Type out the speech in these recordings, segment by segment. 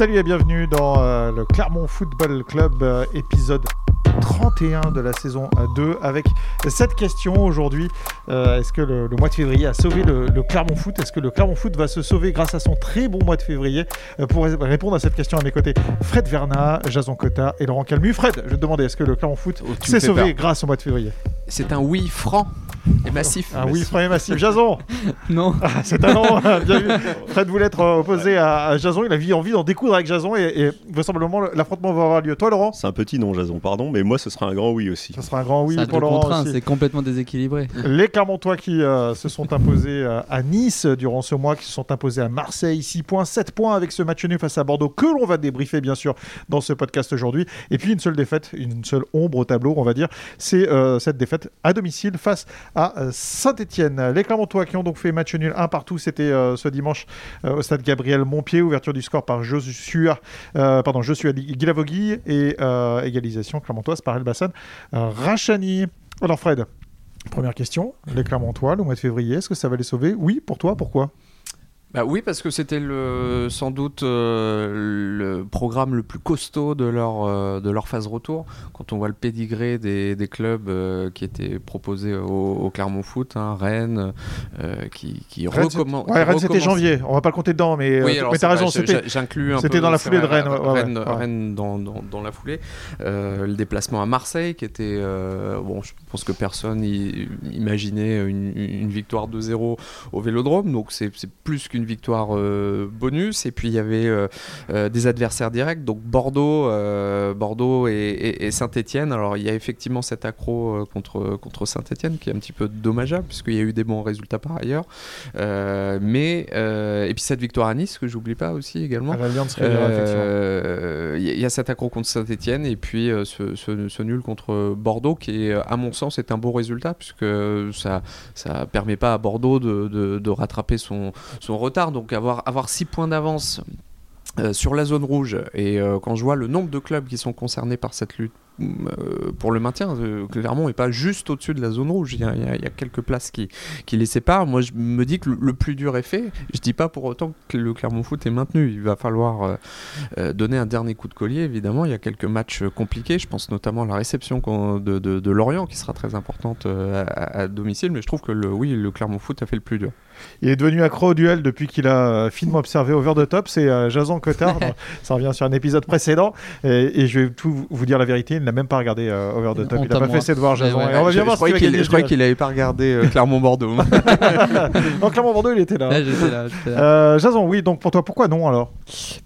Salut et bienvenue dans euh, le Clermont Football Club, euh, épisode 31 de la saison 2, euh, avec cette question aujourd'hui. Est-ce que le, mois de février a sauvé le, Clermont Foot? Est-ce que le Clermont Foot va se sauver grâce à son très bon mois de février? Pour répondre à cette question à mes côtés, Fred Verna, Jason Cotta et Laurent Calmu. Fred, je te demandais, est-ce que le Clermont Foot oh, s'est sauvé grâce au mois de février? C'est un oui franc et massif. Un oui franc et massif. Jason Non. Ah, c'est un non. Fred voulait être opposé à, Jason. Il a envie d'en découdre avec Jason et, et vraisemblablement l'affrontement va avoir lieu. Toi, Laurent? C'est un petit non, Jason, pardon, mais moi, ce sera un grand oui aussi. Ce sera un grand oui pour Laurent. C'est complètement déséquilibré. Les Clermontois qui euh, se sont imposés euh, à Nice durant ce mois, qui se sont imposés à Marseille, 6 points, 7 points avec ce match nul face à Bordeaux, que l'on va débriefer bien sûr dans ce podcast aujourd'hui. Et puis une seule défaite, une seule ombre au tableau, on va dire, c'est euh, cette défaite à domicile face à Saint-Etienne. Les Clermontois qui ont donc fait match nul un partout, c'était ce dimanche au stade Gabriel Montpied, ouverture du score par Joshua, pardon, Guilavogui et égalisation clermontoise par Elbassan Rachani. Alors Fred, première question, les Clermontois, le mois de février, est-ce que ça va les sauver? Oui, pour toi, pourquoi? Bah oui, parce que c'était le, sans doute euh, le programme le plus costaud de leur, euh, de leur phase retour. Quand on voit le pédigré des, des clubs euh, qui étaient proposés au, Clermont Foot, hein, Rennes, qui, qui recommence. Ouais, Rennes c'était janvier, on va pas le compter dedans, mais, oui, mais t'as raison, c'était C'était dans la foulée de Rennes. Rennes, Rennes dans, dans, dans, la foulée. le déplacement à Marseille, qui était. bon, je pense que personne imaginait une, une victoire 2-0 au vélodrome, donc c'est plus qu'une victoire euh, bonus. Et puis il y avait euh, euh, des adversaires directs, donc Bordeaux, Bordeaux et, Saint-Etienne. Alors il y a effectivement cet accro contre, contre Saint-Etienne qui est un petit peu dommageable, puisqu'il y a eu des bons résultats par ailleurs. mais, et puis cette victoire à Nice, que j'oublie pas aussi également. Il y, a cet accro contre Saint-Etienne et puis ce, ce, nul contre Bordeaux qui est, à mon sens, est un beau résultat, puisque ça ça permet pas à Bordeaux de, de, de rattraper son, son retard donc avoir, avoir 6 points d'avance euh, sur la zone rouge, et euh, quand je vois le nombre de clubs qui sont concernés par cette lutte euh, pour le maintien. Clermont n'est pas juste au-dessus de la zone rouge. Il y, a, quelques places qui, les séparent. Moi, je me dis que le, plus dur est fait. Je dis pas pour autant que le Clermont Foot est maintenu. Il va falloir donner un dernier coup de collier, évidemment. Il y a quelques matchs compliqués. Je pense notamment à la réception de, Lorient, qui sera très importante à, domicile. Mais je trouve que oui, le Clermont Foot a fait le plus dur. Il est devenu accro au duel depuis qu'il a finement observé Over the Top. C'est Jason Cotard. ça revient sur un épisode précédent. Et, et, je vais tout vous dire la vérité n'a même pas regardé euh, Over the Top. il n'a pas fait ses devoirs, Jason. on va bien voir Je croyais qu'il n'avait pas regardé euh, Clermont-Bordeaux. non, Clermont-Bordeaux, il était là. Euh, Jason, oui, donc pour toi, pourquoi non alors?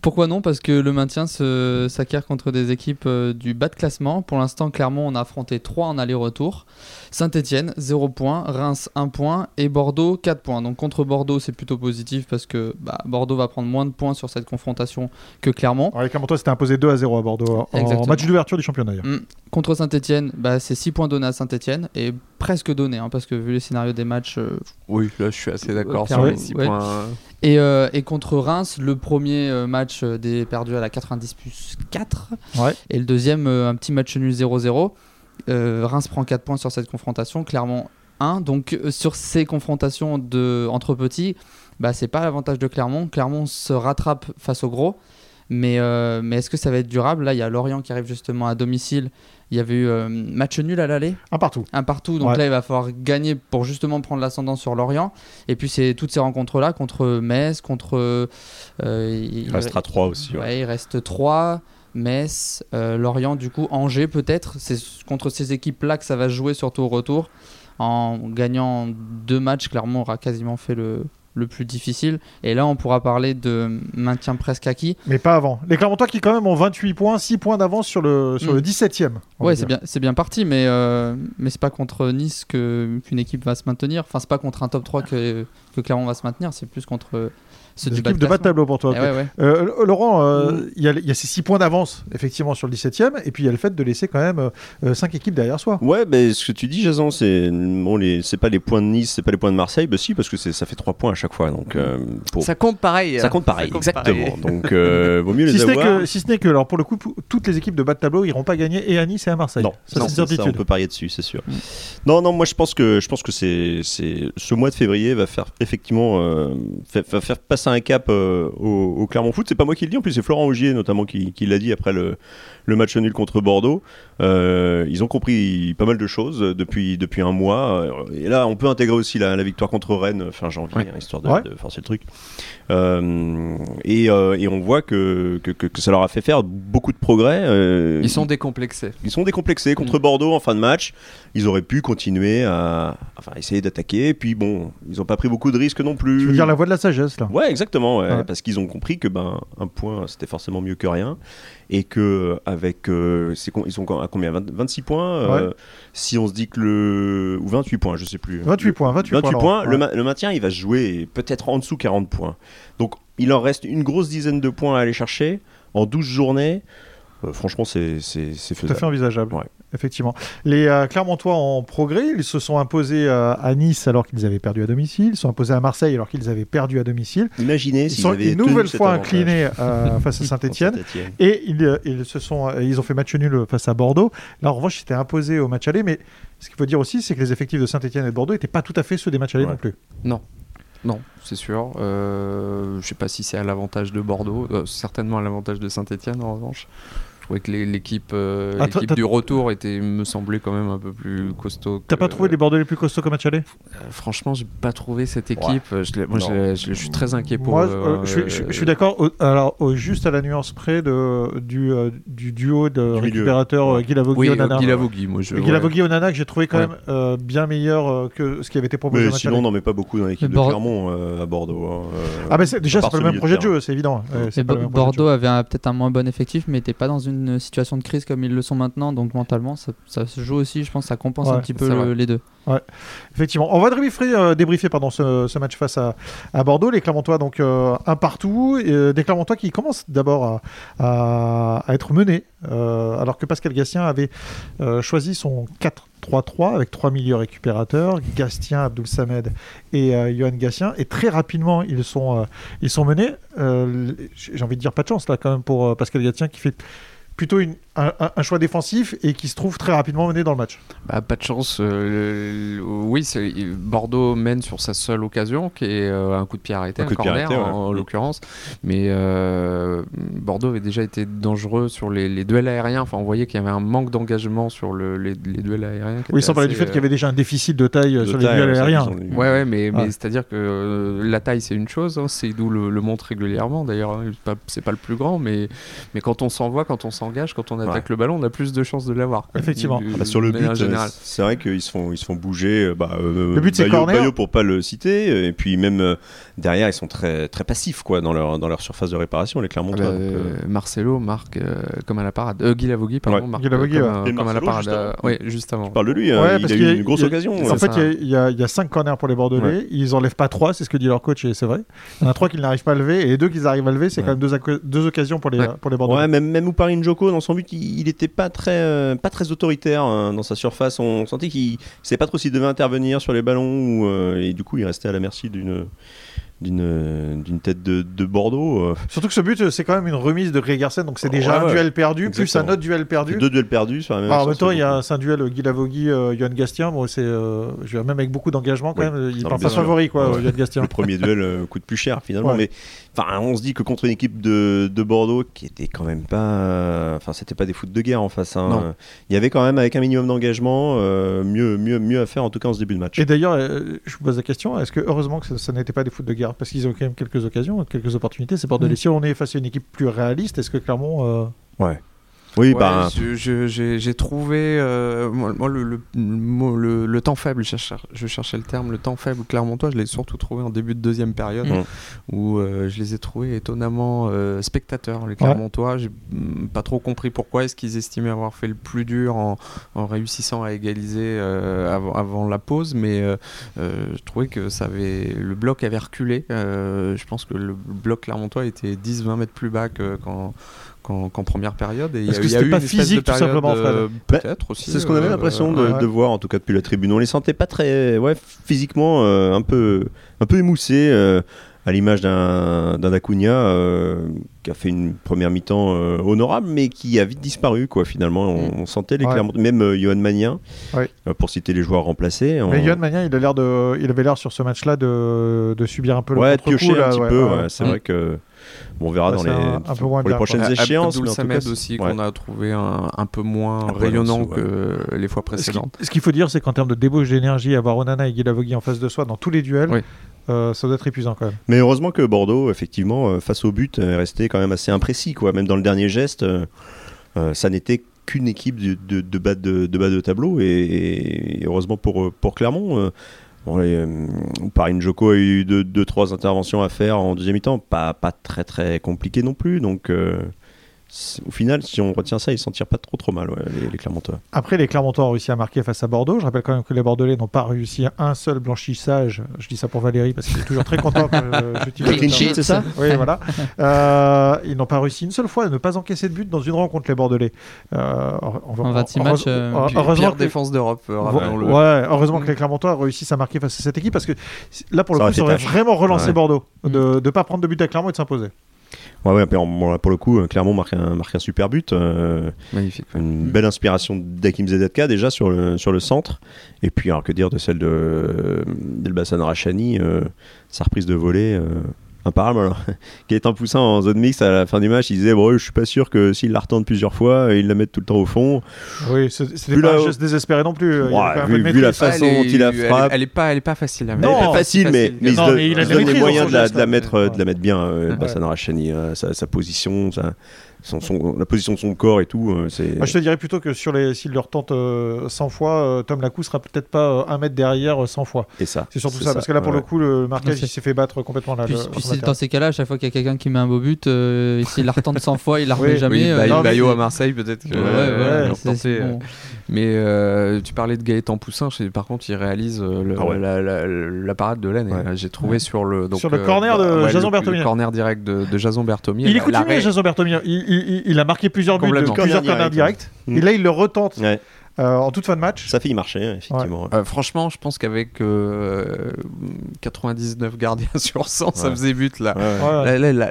Pourquoi non? Parce que le maintien s'acquiert contre des équipes du bas de classement. Pour l'instant, Clermont, on a affronté 3 en aller-retour. Saint-Etienne, 0 points. Reims, 1 point. Et Bordeaux, 4 points. Donc contre Bordeaux, c'est plutôt positif parce que bah, Bordeaux va prendre moins de points sur cette confrontation que Clermont. Alors, Clermont, c'était imposé 2 à 0 à Bordeaux en match d'ouverture du championnat. Mm. Contre Saint-Etienne, bah, c'est 6 points donnés à Saint-Etienne et presque donnés hein, parce que vu les scénarios des matchs. Euh, oui, là je suis assez d'accord sur les 6 points. Et, euh, et, contre Reims, le premier euh, match des perdus à la 90 plus 4 et le deuxième, un petit match nul 0-0. Reims prend 4 points sur cette confrontation, clairement 1. Donc sur ces confrontations de, entre petits, bah, c'est pas l'avantage de Clermont. Clermont se rattrape face au gros. Mais, euh, mais est-ce que ça va être durable? Là, il y a Lorient qui arrive justement à domicile. Il y avait eu euh, match nul à l'aller. Un partout. Un partout. Donc là, il va falloir gagner pour justement prendre l'ascendant sur Lorient. Et puis, c'est toutes ces rencontres-là contre Metz, contre. Euh, il, restera 3 aussi. Ouais. il reste 3. Metz, Lorient, du coup, Angers peut-être. C'est contre ces équipes-là que ça va jouer surtout au retour. En gagnant deux matchs, clairement, on aura quasiment fait le, le plus difficile. Et là, on pourra parler de maintien presque acquis. Mais pas avant. Les Clermontois qui, quand même, ont 28 points, 6 points d'avance sur le, sur le 17e. Mm. Ouais, c'est bien, c'est bien parti, mais, euh, mais c'est pas contre Nice que, qu'une équipe va se maintenir. Enfin, c'est pas contre un top 3 que, que Clermont va se maintenir, c'est plus contre c'est une équipe de bas de tableau pour toi. Euh, Laurent, euh, il y, a ces 6 points d'avance effectivement sur le 17e, et puis il y a le fait de laisser quand même 5 euh, équipes derrière soi. Ouais, mais ce que tu dis, Jason, c'est bon, les... c'est pas les points de Nice, c'est pas les points de Marseille, bah si, parce que ça fait 3 points à chaque fois. Donc, Ça compte pareil. Ça compte pareil, exactement. Donc vaut mieux les si avoir. Que, si ce n'est que, alors pour le coup, toutes les équipes de bas de tableau iront pas gagner et à Nice et à Marseille. Non, ça, c'est ça, on peut parier dessus, c'est sûr. Mm. Non, non, moi je pense que je pense que c'est ce mois de février va faire effectivement va faire passer un cap au, Clermont Foot. C'est pas moi qui le dis, en plus c'est Florent Augier notamment qui, qui l'a dit après le, le match nul contre Bordeaux. Euh, ils ont compris pas mal de choses depuis, depuis un mois. Et là, on peut intégrer aussi la, victoire contre Rennes fin janvier, hein, histoire de, forcer le truc. Euh, et, euh, et, on voit que, que, que, ça leur a fait faire beaucoup de progrès. ils sont décomplexés. Ils sont décomplexés contre mm. Bordeaux en fin de match. Ils auraient pu continuer à enfin, essayer d'attaquer. Et puis bon, ils n'ont pas pris beaucoup de risques non plus. Tu veux dire la voie de la sagesse là? Ouais, exactement. Parce qu'ils ont compris que ben, un point, c'était forcément mieux que rien et que avec euh, ils sont à combien? 26 points euh, si on se dit que le ou 28 points je sais plus. 28 points 28, points, le, maintien il va se jouer peut-être en dessous 40 points. Donc il en reste une grosse dizaine de points à aller chercher en 12 journées. Euh, franchement c'est faisable tout à fait envisageable effectivement. Les euh, Clermontois en progrès, ils se sont imposés euh, à Nice alors qu'ils avaient perdu à domicile, ils sont imposés à Marseille alors qu'ils avaient perdu à domicile. Imaginez ils sont une nouvelle fois inclinés euh, face à Saint-Etienne et ils, se sont, ils ont fait match nul face à Bordeaux. Là en revanche, c'était imposé au match aller, mais ce qu'il faut dire aussi, c'est que les effectifs de Saint-Etienne et de Bordeaux n'étaient pas tout à fait ceux des matchs aller non plus. Non. Non, c'est sûr. je ne sais pas si c'est à l'avantage de Bordeaux, certainement à l'avantage de Saint-Etienne en revanche. Je trouvais que l'équipe euh, ah, du retour était, me semblait quand même un peu plus costaud. T'as pas trouvé les Bordeaux les plus costauds comme match aller euh, Franchement, j'ai pas trouvé cette équipe. Je, moi, je, suis très inquiet pour. Moi, euh, je, suis d'accord. Alors, juste à la nuance près de, du, du duo de récupérateurs Guilavogui oui, Onana. Moi. Je, Onana que j'ai trouvé quand même bien meilleur que ce qui avait été proposé. Mais sinon, on n'en met pas beaucoup dans l'équipe de Clermont à Bordeaux. Hein, ah, mais déjà, c'est pas le même projet de jeu, c'est évident. Bordeaux avait peut-être un moins bon effectif, mais n'était pas dans une une situation de crise comme ils le sont maintenant, donc mentalement, ça, se joue aussi. Je pense que ça compense un petit peu les deux. Ouais, effectivement. On va débriefer, euh, débriefer pardon, ce, match face à, à, Bordeaux. Les Clermontois, donc euh, un partout. Euh, des Clermontois qui commencent d'abord à, à, être menés, alors que Pascal Gastien avait choisi son 4-3-3 avec trois milieux récupérateurs, Gastien, Abdul Samed et Johan Gastien. Et très rapidement, ils sont, ils sont menés. J'ai envie de dire pas de chance là quand même pour Pascal Gastien qui fait plutôt une, un, choix défensif et qui se trouve très rapidement mené dans le match. Bah, pas de chance. Euh, oui, Bordeaux mène sur sa seule occasion, qui est euh, un coup de pied arrêté, un, corner en, l'occurrence. Mais euh, Bordeaux avait déjà été dangereux sur les, duels aériens. Enfin, on voyait qu'il y avait un manque d'engagement sur le, les, duels aériens. Oui, sans parler du fait qu'il y avait déjà un déficit de taille sur les duels aériens. Ouais, ouais, mais, mais c'est-à-dire que la taille, c'est une chose. Hein, c'est d'où le, le, montre régulièrement. D'ailleurs, hein, c'est pas, pas le plus grand, mais, mais quand on s'envoie, quand on s'engage, quand on attaque le ballon, on a plus de chances de l'avoir. Effectivement. Ah bah, sur le but, euh, c'est vrai qu'ils se font, ils se font bouger. Euh, bah, euh, le but, c'est corner. pour pas le citer. Et puis même derrière, ils sont très, très passifs quoi, dans, leur, dans leur surface de réparation, les Clermontois. Ah Marcelo marque comme à la parade. Guy Lavogui, pardon. Marque, comme, comme à la parade. oui, juste avant. Je parle de lui. Hein, il a eu une grosse occasion. En fait, il y, a 5 corners pour les Bordelais. Ils enlèvent pas 3, c'est ce que dit leur coach, et c'est vrai. Il y en a 3 qu'ils n'arrivent pas à lever, et les 2 qu'ils arrivent à lever, c'est quand même deux occasions pour les Bordelais. Ouais, même Ouparin Joko, dans son but, il n'était pas très, euh, pas très autoritaire hein, dans sa surface. On sentait qu'il ne savait pas trop s'il devait intervenir sur les ballons ou, euh, et du coup il restait à la merci d'une d'une tête de, de, Bordeaux. Euh. Surtout que ce but, c'est quand même une remise de Greg Garcen, donc c'est déjà un duel perdu, plus un autre duel perdu. Deux duels perdus sur la même En même temps, il y a un duel Guy Lavogui, euh, Johan Gastien. Bon, c'est, euh, même avec beaucoup d'engagement, quand même. Il part pas favori, quoi, Johan Gastien. Le premier duel coûte plus cher, finalement. Mais enfin, on se dit que contre une équipe de, de Bordeaux qui était quand même pas. Enfin, c'était pas des foot de guerre en face. Hein. Il y avait quand même, avec un minimum d'engagement, mieux, mieux, mieux à faire, en tout cas en ce début de match. Et d'ailleurs, je vous pose la question est-ce que heureusement que ça, n'était pas des foot de guerre Parce qu'ils ont quand même quelques occasions, quelques opportunités. C'est Bordelais. Mmh. Si on est face à une équipe plus réaliste, est-ce que clairement. Euh, ouais. Oui, bah... j'ai trouvé euh, moi, le, le, le, temps faible, je cherchais, le terme, le temps faible Clermontois, je l'ai surtout trouvé en début de deuxième période mmh. où euh, je les ai trouvés étonnamment spectateurs, les Clermontois. J'ai mmh, pas trop compris pourquoi est-ce qu'ils estimaient avoir fait le plus dur en, en réussissant à égaliser avant, avant, la pause, mais je trouvais que ça avait, le bloc avait reculé. je pense que le bloc Clermontois était 10-20 mètres plus bas que quand qu'en première période. Et Est-ce que c'était pas physique tout simplement, euh, Peut-être aussi. C'est ce qu'on avait euh, l'impression de, voir, en tout cas depuis la tribune. On les sentait pas très, ouais, physiquement euh, un peu, un peu émoussés. à l'image d'un Acuna euh, qui a fait une première mi-temps euh, honorable, mais qui a vite disparu, quoi. Finalement, on, mm. sentait les même euh, Johan Magnin, pour citer les joueurs remplacés. Mais Johan Magnin, il a l'air de, il avait l'air sur ce match-là de, de, subir un peu le ouais, contre-coup. un petit peu. C'est vrai que on verra dans les, les prochaines échéances. Samed aussi qu'on a trouvé un, peu moins rayonnant que les fois précédentes. Ce qu'il faut dire, c'est qu'en termes de débauche d'énergie, avoir Onana et Guilavogui en face de soi dans tous les duels, euh, ça doit être épuisant quand même. Mais heureusement que Bordeaux, effectivement, euh, face au but, est resté quand même assez imprécis. Quoi. Même dans le dernier geste, euh, ça n'était qu'une équipe de, de, bas de, bas de tableau. Et, heureusement pour, pour Clermont. Bon, Paris Njoko a eu 2-3 deux, trois interventions à faire en deuxième mi-temps, pas, pas très très compliqué non plus. Donc au final, si on retient ça, ils s'en tirent pas trop trop mal, les, Clermontois. Après, les Clermontois ont réussi à marquer face à Bordeaux. Je rappelle quand même que les Bordelais n'ont pas réussi un seul blanchissage. Je dis ça pour Valérie parce qu'il est toujours très content quand c'est ça Oui, voilà. Euh, ils n'ont pas réussi une seule fois à ne pas encaisser de but dans une rencontre, les Bordelais. Euh, en 26 matchs, euh, heureusement pire défense d'Europe. Ouais, heureusement que les Clermontois réussissent à marquer face à cette équipe parce que là, pour le coup, ça aurait vraiment relancé Bordeaux de ne pas prendre de but à Clermont et de s'imposer. Ouais, ouais, pour le coup, Clermont marque un, marque un super but. Euh, Magnifique. Une belle inspiration d'Akim ZZK déjà sur le, sur le centre. Et puis, alors que dire de celle de d'Elbassan Rachani, euh, sa reprise de volée. Euh, imparable. Alors, qui est un poussin en zone mixte à la fin du match, il disait bon, je suis pas sûr que s'il la retente plusieurs fois, il la mette tout le temps au fond. Oui, c'était pas un geste désespéré non plus. vu, la façon dont il la frappe, elle, est pas, elle est pas facile à mettre. Non, elle est pas facile, mais, mais, il, se donne les moyens de la, mettre, de la mettre bien. Euh, Bassan Rachani, euh, sa, sa, position, ça la position de son corps et tout. Euh, c'est... Moi, je te dirais plutôt que sur les, s'il leur tente 100 euh, fois, euh, Tom Lacou sera peut-être pas un mètre derrière 100 fois. Et ça. C'est surtout ça, parce que là, pour le coup, le marquage, il s'est fait battre complètement là. Puis, dans ces cas-là, à chaque fois qu'il y a quelqu'un qui met un beau but, s'il la retente 100 fois, il la remet jamais. Oui, Bayo à Marseille, peut-être que. Ouais, Mais tu parlais de Gaëtan Poussin, par contre, il réalise ah la, parade de l'année. J'ai trouvé sur le. sur le corner de Jason Bertomier. Le corner direct de Jason Bertomier. Il est coutumier, Jason Bertomier il, a marqué plusieurs buts, plusieurs corners directs. Et là, il le retente. Euh, en toute fin de match. Ça fait marcher, hein, effectivement. Euh, franchement, je pense qu'avec 99 euh, gardiens sur 100, ça faisait but là.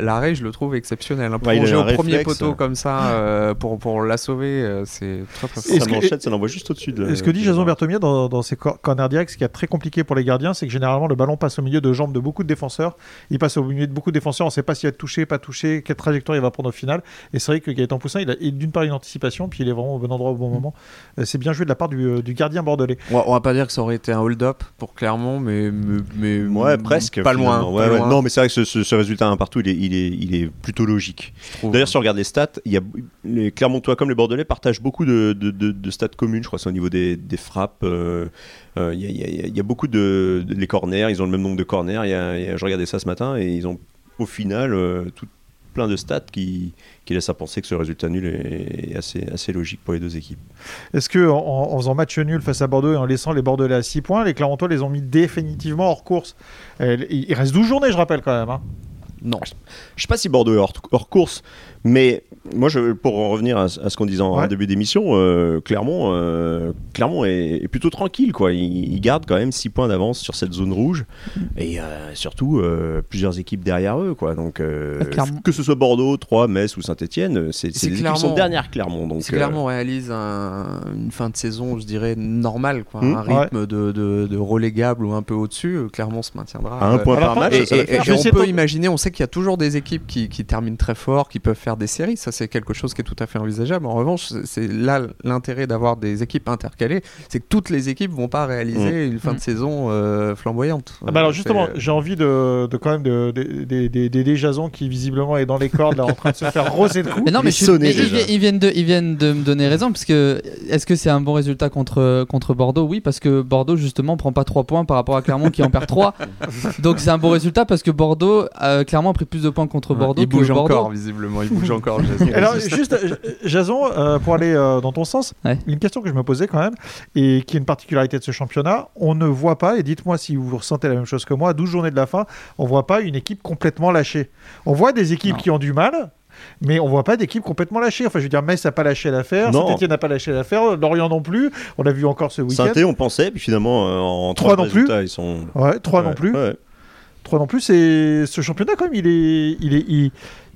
L'arrêt, je le trouve exceptionnel. Hein. Plonger au premier poteau comme ça pour, pour la sauver, c'est très très fort. Ça manchette, ça l'envoie juste au-dessus de. Et ce que dit Jason Bertomier dans, dans ses corners directs, ce qui est très compliqué pour les gardiens, c'est que généralement le ballon passe au milieu de jambes de beaucoup de défenseurs. Il passe au milieu de beaucoup de défenseurs. On ne sait pas s'il va être touché, pas touché, quelle trajectoire il va prendre au final. Et c'est vrai que Gaëtan Poussin, il a d'une part une anticipation, puis il est vraiment au bon endroit au bon mm. C'est bien joué de la part du, du gardien bordelais. On va, pas dire que ça aurait été un hold-up pour Clermont, mais, mais, ouais, presque. Pas loin, Non, mais c'est vrai que ce, résultat un partout, il est, il est, il est plutôt logique. D'ailleurs, si on regarde les stats, il y a les Clermontois comme les Bordelais partagent beaucoup de, de, de, stats communes. Je crois c'est au niveau des, des frappes. Euh, euh, il y, y, a beaucoup de, les corners. Ils ont le même nombre de corners. Y a, je regardais ça ce matin et ils ont au final euh, tout, plein de stats qui, qui laissent à penser que ce résultat nul est assez, assez logique pour les deux équipes. Est-ce que en, faisant match nul face à Bordeaux et en laissant les Bordelais à 6 points, les Clermontois les ont mis définitivement hors course? Il reste 12 journées, je rappelle quand même. Hein. Non. Je ne sais pas si Bordeaux est hors, hors course, mais moi, je, pour en revenir à, ce qu'on disait en début d'émission, euh, Clermont, euh, Clermont est, plutôt tranquille. Quoi. Il, garde quand même 6 points d'avance sur cette zone rouge. Et euh, surtout, plusieurs équipes derrière eux. Quoi. Donc, que ce soit Bordeaux, Troyes, Metz ou Saint-Etienne, c'est les équipes qui sont derrière Clermont. Donc, Clermont réalise une fin de saison, je dirais, normale. Quoi. Hmm. un rythme de, de, relégable ou un peu au-dessus. Clermont se maintiendra. À un point par match. Et, on peut imaginer, on sait qu'il y a toujours des équipes qui, qui terminent très fort, qui peuvent faire des séries. Ça, c'est quelque chose qui est tout à fait envisageable. En revanche, c'est là l'intérêt d'avoir des équipes intercalées, c'est que toutes les équipes vont pas réaliser mm. une fin de mm. saison euh, flamboyante. Ah bah alors justement, j'ai envie de, de, quand même des Jason qui visiblement est dans les cordes là, en train de se faire roser de coups. Mais non, mais, ils, viennent de, ils viennent de me donner raison parce que est-ce que c'est un bon résultat contre contre Bordeaux? Oui, parce que Bordeaux justement prend pas 3 points par rapport à Clermont qui en perd 3. Donc c'est un bon résultat parce que Bordeaux euh, clairement a pris plus de points contre Bordeaux. Il bouge encore visiblement, il bouge encore. Alors, juste, Jason, euh, pour aller euh, dans ton sens, une question que je me posais quand même, et qui est une particularité de ce championnat, on ne voit pas, et dites-moi si vous ressentez la même chose que moi, à 12 journées de la fin, on voit pas une équipe complètement lâchée. On voit des équipes qui ont du mal, mais on voit pas d'équipe complètement lâchée. Enfin, je veux dire, Metz n'a pas lâché l'affaire, Saint-Etienne n'a pas lâché l'affaire, Lorient non plus. On l'a vu encore ce week-end. saint on pensait, puis finalement, euh, en 3 non plus. Ils sont... Ouais, 3 non plus. 3 non plus. Et ce championnat, quand même, il est, il est, il,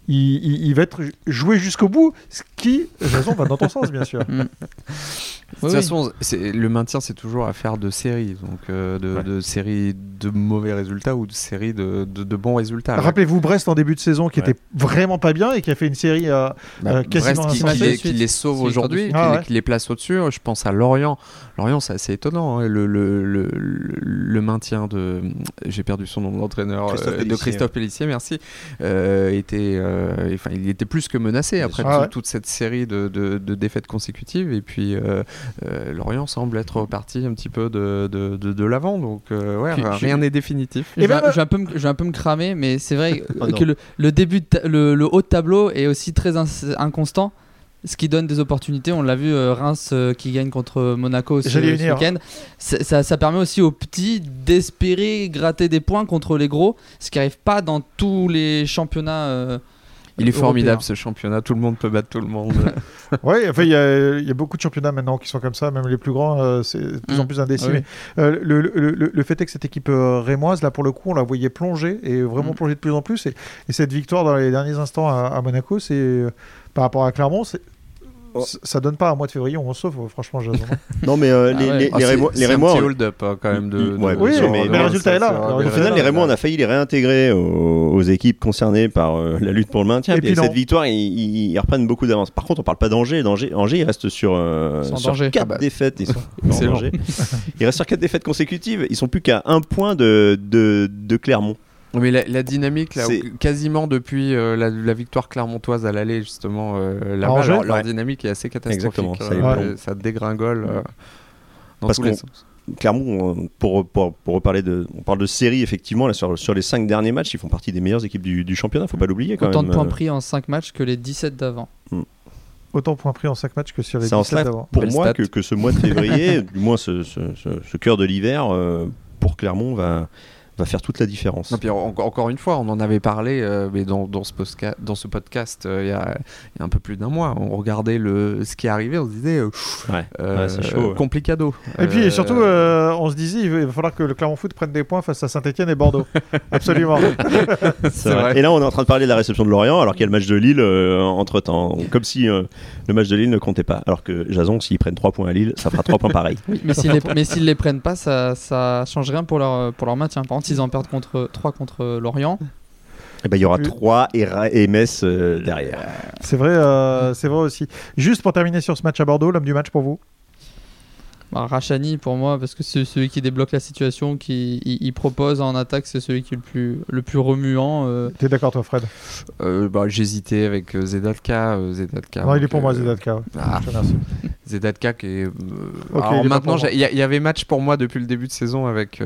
il, va être joué jusqu'au bout, ce qui, raison, va dans ton sens, bien sûr. De toute façon, le maintien, c'est toujours affaire de séries, donc euh, de, séries de mauvais résultats ou de séries de, bons résultats. Rappelez-vous Brest en début de saison qui était vraiment pas bien et qui a fait une série euh, bah, euh quasiment Brest qui, les, sauve aujourd'hui, ah qui, les place au-dessus. Je pense à Lorient. Lorient, c'est assez étonnant. Hein, le, le, le, maintien de, j'ai perdu son nom de l'entraîneur, euh, de Christophe Pellissier, merci, était, enfin, il était plus que menacé après ah toute cette série de, de, défaites consécutives et puis euh, Lorient semble être reparti un petit peu de, de, de, l'avant, donc euh, ouais, rien n'est définitif. Je vais, un peu me, un peu me cramer, mais c'est vrai oh que le, début, le, haut de tableau est aussi très inconstant ce qui donne des opportunités. On l'a vu, euh, Reims qui gagne contre Monaco ce, ce week-end. Ça, ça, permet aussi aux petits d'espérer gratter des points contre les gros, ce qui n'arrive pas dans tous les championnats. Il est formidable ce championnat, tout le monde peut battre tout le monde. oui, enfin, il y, a beaucoup de championnats maintenant qui sont comme ça, même les plus grands, euh, c'est de plus en mm. plus indécis. Euh, le, le, le, fait est que cette équipe euh, rémoise, là pour le coup, on la voyait plonger et vraiment mm. plonger de plus en plus. Et, cette victoire dans les derniers instants à, à Monaco, c'est par rapport à Clermont, c'est Oh. Ça donne pas un mois de février, on sauve, franchement, Jason. non, mais euh, les, les, ah, les, Rémois. C'est un petit hold-up hein, quand même. De, oui, mais, le résultat est là. Au final, les Rémois, on a failli les réintégrer aux, équipes concernées par euh, la lutte pour le maintien. Et, cette victoire, ils, reprennent beaucoup d'avance. Par contre, on parle pas d'Angers. Angers, Angers, il reste sur, euh, sur 4 ah bah. défaites. Ils sont il reste sur 4 défaites consécutives. Ils sont plus qu'à un point de Clermont. Mais la, dynamique, là, quasiment depuis euh, la, victoire clermontoise à l'aller, justement, euh, leur, dynamique est assez catastrophique. Euh, ça, dégringole dans tous les sens. Clermont, pour, pour, pour, reparler de, on parle de série effectivement là, sur, sur les 5 derniers matchs, ils font partie des meilleures équipes du, du championnat, faut pas l'oublier. Autant de points pris en 5 matchs que les 17 d'avant. Hmm. Autant de points pris en 5 matchs que sur les 17 d'avant. Pour moi, que, que, ce mois de février, du moins ce, ce, ce, cœur de l'hiver, pour Clermont va va faire toute la différence. encore une fois, on en avait parlé euh, mais dans, dans, ce dans, ce podcast euh, il, y a, un peu plus d'un mois. On regardait le, ce qui arrivait, on se disait euh, ouais. c'est chaud, complicado. Et puis surtout, on se disait il va falloir que le Clermont Foot prenne des points face à Saint-Etienne et Bordeaux. Absolument. Et là, on est en train de parler de la réception de Lorient alors qu'il y a le match de Lille entre temps. Comme si le match de Lille ne comptait pas. Alors que Jason, s'ils prennent 3 points à Lille, ça fera 3 points pareil. mais s'ils les, les prennent pas, ça, ça change rien pour leur, pour leur maintien. Par contre, s'ils en perdent contre, 3 contre Lorient. Eh ben, il y aura 3 et, Metz euh, derrière. C'est vrai, euh, c'est vrai aussi. Juste pour terminer sur ce match à Bordeaux, l'homme du match pour vous? Bah, Rachani pour moi parce que c'est celui qui débloque la situation, qui il, propose en attaque, c'est celui qui est le plus le plus remuant. Euh. T'es d'accord toi Fred? Euh, bah, J'hésitais avec euh, Zedatka. Zedatka non, il est pour moi Zedatka. Ah. Zedatka qui est. Alors maintenant, il y, avait match pour moi depuis le début de saison avec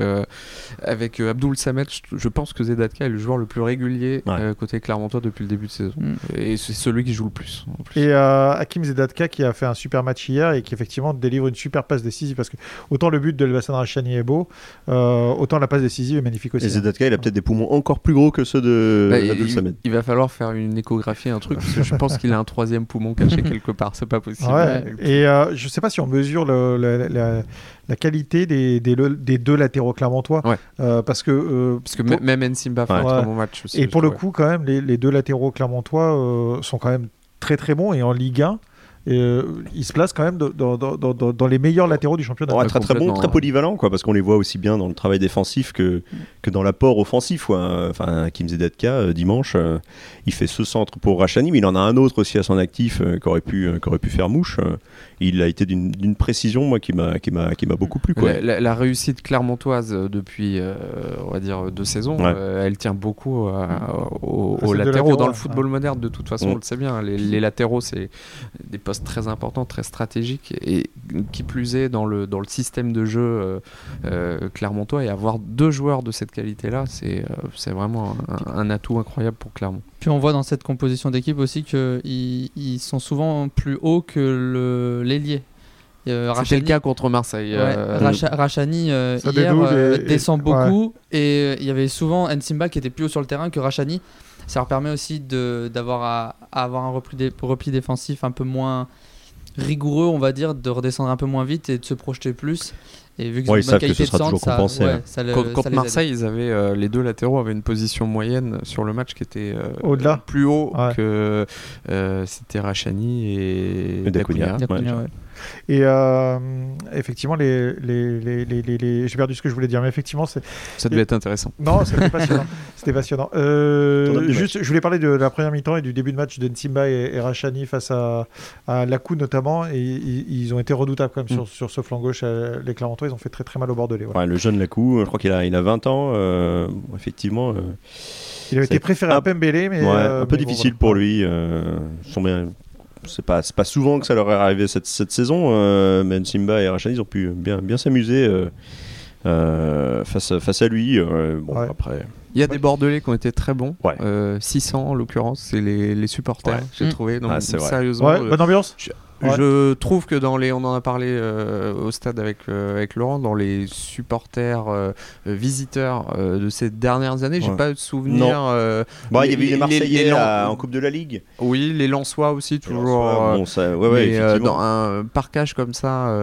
avec Abdul Samet. Je, pense que Zedatka est le joueur le plus régulier côté Clermontois depuis le début de saison. Mm. Et c'est celui qui joue le plus. Et Hakim Zedatka qui a fait un super match hier et qui effectivement délivre une super passe décisive parce que autant le but de Elbassan Rachani est beau, euh, autant la passe décisive est magnifique aussi. Et Zedatka, il a peut-être des poumons encore plus gros que ceux de bah, il, il, va falloir faire une échographie, un truc, parce que je pense qu'il a un troisième poumon caché quelque part, c'est pas possible. Et euh, je sais pas si on mesure la, qualité des, des, deux latéraux clermontois. Euh, parce que, parce que même Nsimba fait un très bon match aussi. Et pour le coup, quand même, les, les deux latéraux clermontois sont quand même très très bons et en Ligue 1 et, euh, il se place quand même dans, dans, dans, dans, les meilleurs latéraux du championnat. très très bon, très polyvalent, quoi, parce qu'on les voit aussi bien dans le travail défensif que, que dans l'apport offensif. Quoi. Enfin, Kim Zedetka, euh, dimanche, euh, il fait ce centre pour Rachani, mais il en a un autre aussi à son actif qui, aurait pu, qui aurait pu faire mouche. il a été d'une précision, moi, qui m'a beaucoup plu. Quoi. La, réussite clermontoise depuis, on va dire, deux saisons, elle tient beaucoup aux, latéraux. Dans le football moderne, de toute façon, on le sait bien, les, les latéraux, c'est des postes très important, très stratégique et qui plus est dans le, dans le système de jeu euh, euh, Clermontois et avoir deux joueurs de cette qualité-là, c'est euh, c'est vraiment un, atout incroyable pour Clermont. Puis on voit dans cette composition d'équipe aussi qu'ils ils sont souvent plus hauts que l'ailier. C'était le cas contre Marseille. Rachani hier descend beaucoup et il y avait souvent Nsimba qui était plus haut sur le terrain que Rachani ça leur permet aussi d'avoir à, avoir un repli, repli, défensif un peu moins rigoureux, on va dire, de redescendre un peu moins vite et de se projeter plus. Et vu que ouais, ils que ce sera toujours compensé. Hein. contre Marseille, ils avaient, les deux latéraux avaient une position moyenne sur le match qui était au-delà, plus haut que c'était Rachani et, et Dacunia. Et euh, effectivement, les, les, les, les, j'ai perdu ce que je voulais dire, mais effectivement, c'est. Ça devait être intéressant. Non, c'était passionnant. c'était passionnant. Euh, juste, je voulais parler de la première mi-temps et du début de match de Nsimba et, Rachani face à, à Lakou notamment. Et ils, ont été redoutables quand même sur, mm. sur, ce flanc gauche. Euh, les Clermontois, ils ont fait très très mal au Bordelais. Ouais. le jeune Lakou, je crois qu'il a, il a 20 ans. effectivement. il avait été préféré à Pembele, mais. un peu difficile pour lui. sont bien c'est pas, pas souvent que ça leur est arrivé cette, cette saison, euh, mais Simba et Rachani ils ont pu bien, bien s'amuser euh, euh, face, face à lui. bon, après. Il y a des Bordelais qui ont été très bons. 600 en l'occurrence, c'est les, les supporters, j'ai mm. trouvé. Donc, ah, sérieusement, bonne ambiance. Je trouve que dans les, on en a parlé euh, au stade avec, euh, avec Laurent, dans les supporters euh, visiteurs de ces dernières années, j'ai pas de souvenir. Bon, il y avait les Marseillais en Coupe de la Ligue. Oui, les Lensois aussi, toujours. bon, ça, ouais, dans un parcage comme ça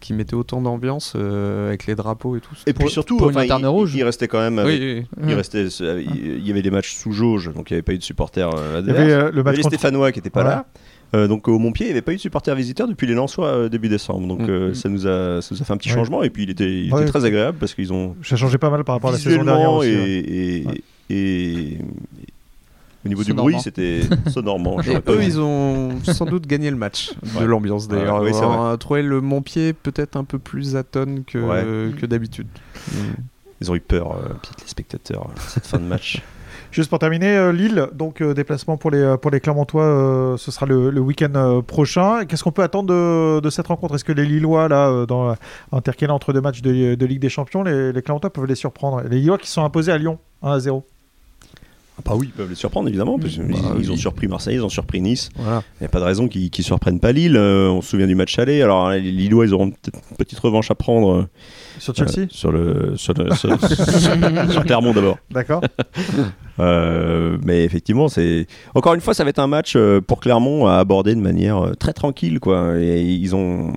qui mettait autant d'ambiance avec les drapeaux et tout. Et puis surtout, pour enfin, il, rouge. il, restait quand même. Il, restait, il y avait des matchs sous jauge, donc il n'y avait pas eu de supporters adverses. Il y avait le match les Stéphanois qui n'étaient pas là. Euh, donc au Montpied, il n'y avait pas eu de supporters visiteurs depuis les Lensois euh, début décembre. Donc mm. euh, ça, nous a, ça nous a fait un petit changement et puis il était, il était très agréable parce qu'ils ont. Ça changeait pas mal par rapport à la saison dernière aussi. Et, et, au niveau du bruit, c'était sonorement. Et eux, ils ont sans doute gagné le match de l'ambiance d'ailleurs. on a trouvé le Montpied peut-être un peu plus atone que, que d'habitude. Ils ont eu peur, les spectateurs, cette fin de match. Juste pour terminer, euh, Lille, donc euh, déplacement pour les, euh, pour Clermontois, ce sera le, week-end prochain. Qu'est-ce qu'on peut attendre de, cette rencontre? Est-ce que les Lillois, là, dans intercalant entre deux matchs de, Ligue des Champions, les, les, Clermontois peuvent les surprendre? Les Lillois qui sont imposés à Lyon 1 à 0 ah bah oui, ils peuvent les surprendre évidemment, parce bah ils, ont surpris Marseille, ils ont surpris Nice. Il n'y a pas de raison qu'ils ne surprennent pas Lille. on se souvient du match aller. Alors les Lillois, ils auront peut-être une petite revanche à prendre. Sur Chelsea Sur le sur, sur Clermont d'abord. D'accord. Euh, mais effectivement, c'est encore une fois, ça va être un match euh, pour Clermont à aborder de manière euh, très tranquille, quoi. Et ils ont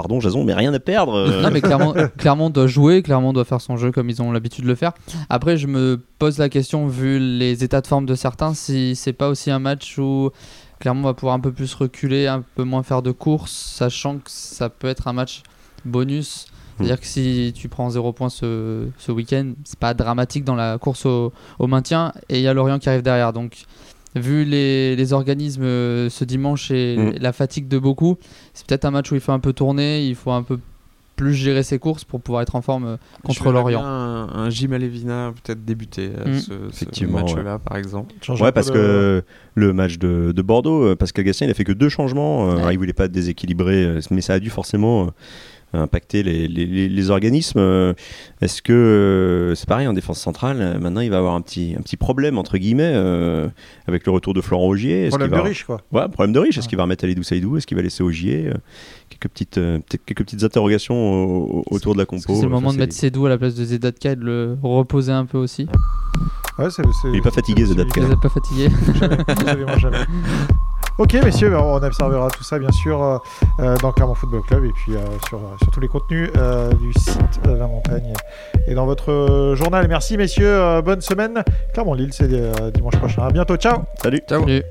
pardon Jason, mais rien à perdre. non, mais Clermont, Clermont, doit jouer, Clermont doit faire son jeu comme ils ont l'habitude de le faire. Après, je me pose la question, vu les états de forme de certains, si c'est pas aussi un match où Clermont va pouvoir un peu plus reculer, un peu moins faire de courses, sachant que ça peut être un match bonus c'est-à-dire que si tu prends 0 points ce, ce week-end, c'est pas dramatique dans la course au, maintien et il y a Lorient qui arrive derrière. Donc, vu les, les organismes euh, ce dimanche et mm. la fatigue de beaucoup, c'est peut-être un match où il faut un peu tourner, il faut un peu plus gérer ses courses pour pouvoir être en forme euh, contre Lorient. Un, un Jim Alevina peut-être débuter euh, mm. ce, match-là, par exemple. ouais, parce que le match de, de Bordeaux, Pascal Gastien, il a fait que deux changements. Il il voulait pas déséquilibrer, mais ça a dû forcément impacter les, les, organismes. Euh, est-ce que euh, c'est pareil en défense centrale euh, Maintenant, il va avoir un petit, un petit problème entre guillemets avec le retour de Florent Augier? Problème de riche, quoi. Ouais, problème de riche. Est-ce qu'il va remettre Alidou Saïdou Est-ce qu'il va laisser Augier quelques petites, quelques petites interrogations autour de la compo? C'est le moment de mettre Saïdou à la place de Zedatka et de le reposer un peu aussi? Ouais, c'est, il n'est pas fatigué, Zedatka. Il n'est pas fatigué. jamais, jamais. Ok, messieurs, on observera tout ça bien sûr euh, euh, dans Clermont Football Club et puis euh, sur, sur, tous les contenus du site de La Montagne et dans votre journal. Merci, messieurs. bonne semaine. Clermont Lille, c'est dimanche prochain. À bientôt. Ciao. Salut. Ciao. Salut.